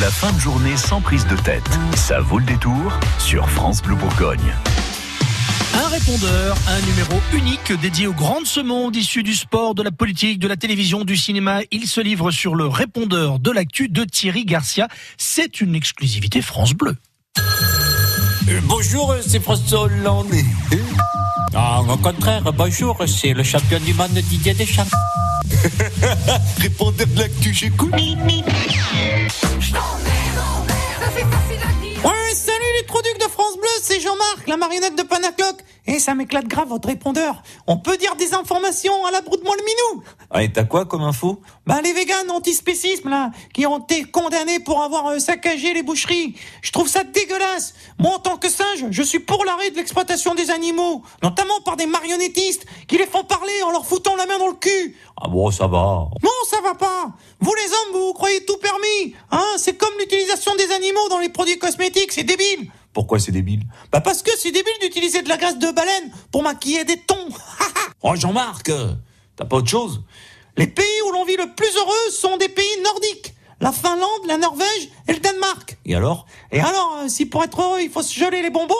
La fin de journée sans prise de tête. Ça vaut le détour sur France Bleu Bourgogne. Un répondeur, un numéro unique dédié aux grandes de ce monde issues du sport, de la politique, de la télévision, du cinéma. Il se livre sur le répondeur de l'actu de Thierry Garcia. C'est une exclusivité France Bleu. Euh, bonjour, c'est François Hollande. Ah, au contraire, bonjour, c'est le champion du monde Didier Deschamps. Répondeur de l'actu, j'écoute. La marionnette de Panacloc. Et ça m'éclate grave votre répondeur. On peut dire des informations à la broute moi le minou. Ah, et t'as quoi comme info? Bah les véganes antispécisme là, qui ont été condamnés pour avoir euh, saccagé les boucheries. Je trouve ça dégueulasse. Moi en tant que singe, je suis pour l'arrêt de l'exploitation des animaux, notamment par des marionnettistes qui les font parler en leur foutant la main dans le cul. Ah bon, ça va. Non, ça va pas. Vous les hommes, vous, vous croyez tout permis. Hein, c'est comme l'utilisation des animaux dans les produits cosmétiques, c'est débile. Pourquoi c'est débile Bah parce que c'est débile d'utiliser de la graisse de baleine pour maquiller des tons. Oh Jean-Marc, euh, t'as pas autre chose Les pays où l'on vit le plus heureux sont des pays nordiques. La Finlande, la Norvège et le Danemark. Et alors Et alors, euh, si pour être heureux, il faut se geler les bonbons,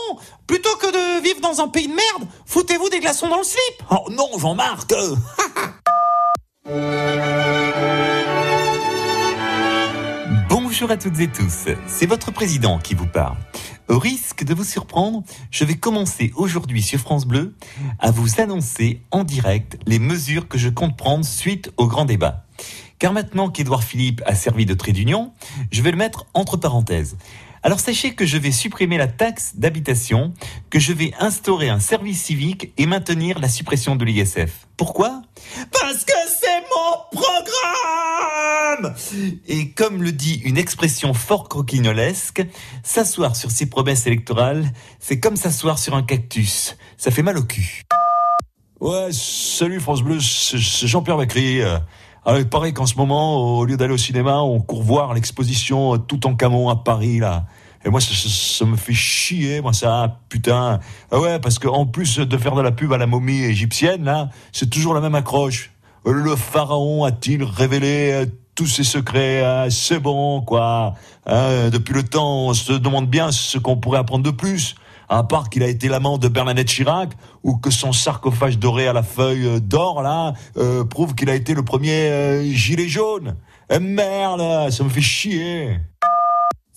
plutôt que de vivre dans un pays de merde, foutez-vous des glaçons dans le slip. Oh non, Jean-Marc euh. Bonjour à toutes et tous, c'est votre président qui vous parle. Au risque de vous surprendre, je vais commencer aujourd'hui sur France Bleu à vous annoncer en direct les mesures que je compte prendre suite au grand débat. Car maintenant qu'Édouard Philippe a servi de trait d'union, je vais le mettre entre parenthèses. Alors sachez que je vais supprimer la taxe d'habitation, que je vais instaurer un service civique et maintenir la suppression de l'ISF. Pourquoi? Parce que c'est mon programme Et comme le dit une expression fort croquignolesque, s'asseoir sur ses promesses électorales, c'est comme s'asseoir sur un cactus. Ça fait mal au cul. Ouais, salut France Bleu, c'est Jean-Pierre Macri. Euh, Alors, il paraît qu'en ce moment, au lieu d'aller au cinéma, on court voir l'exposition Tout en Camon à Paris, là. Et moi, ça, me fait chier, moi, ça, putain. Ah ouais, parce qu'en plus de faire de la pub à la momie égyptienne, là, c'est toujours la même accroche. Euh, Le pharaon a-t-il révélé euh, tous ses secrets Ah, C'est bon, quoi. Hein, depuis le temps, on se demande bien ce qu'on pourrait apprendre de plus à part qu'il a été l'amant de Bernadette Chirac, ou que son sarcophage doré à la feuille euh, d'or, là, euh, prouve qu'il a été le premier euh, gilet jaune. Eh merde, ça me fait chier.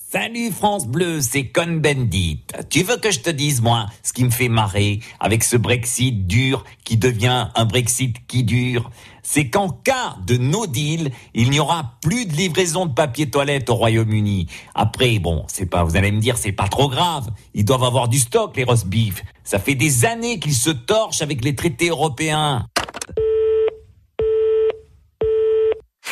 Salut France Bleu, c'est Cohn-Bendit. Tu veux que je te dise, moi, ce qui me fait marrer avec ce Brexit dur qui devient un Brexit qui dure? C'est qu'en cas de no deal, il n'y aura plus de livraison de papier toilette au Royaume-Uni. Après, bon, c'est pas, vous allez me dire, c'est pas trop grave. Ils doivent avoir du stock, les roast beef. Ça fait des années qu'ils se torchent avec les traités européens.